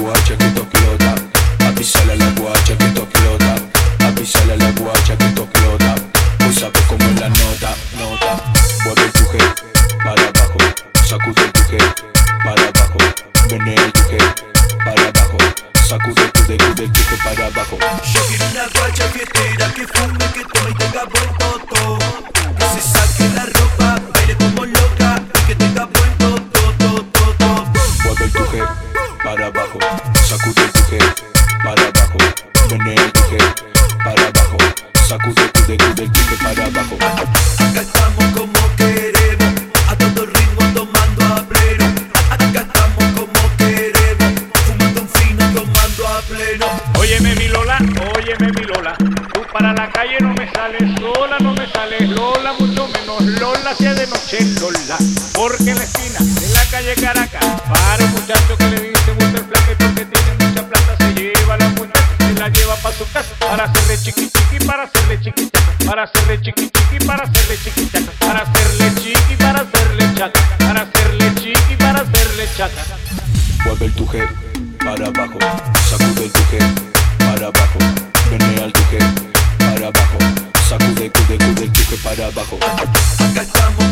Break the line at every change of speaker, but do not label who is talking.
guacha que to explota. Avísale a la guacha que to explota. Avísale a la guacha que to explota. Hoy sabes cómo es la nota, nota. Mueve tu G para abajo. Sacude tu G para abajo. Menea tu G para abajo. Sacude tu G, tu G, tu G para abajo.
Yo quiero una guacha fiestera que fume, que tome y tenga buen toto. Que se saque la ropa, baile como loca y que tenga buen toto, toto, toto.
Mueve tu G para abajo, sacude el tuje para abajo, menea el tuje para abajo, sacude el tuje, tuje, tuje para abajo. Acá
estamos como queremos, a todo ritmo tomando a pleno. Acá estamos como queremos, fumando un fino tomando a pleno.
Óyeme mi Lola, óyeme mi Lola, tú para la calle no me sales sola, no me sales Lola, mucho menos Lola sea de noche Lola, porque en la esquina de la calle Caracas, para un muchacho que le hacerle chiqui chiqui, para hacerle chiqui chaca, para hacerle chiqui chiqui, para hacerle chiqui chaca, para hacerle chiqui, para hacerle chaca, para hacerle chiqui, para hacerle chaca.
Mueve el tuje para abajo, sacude el tuje para abajo, menea el tuje para abajo, sacude, cude, cude el tuje para abajo. Acá
estamos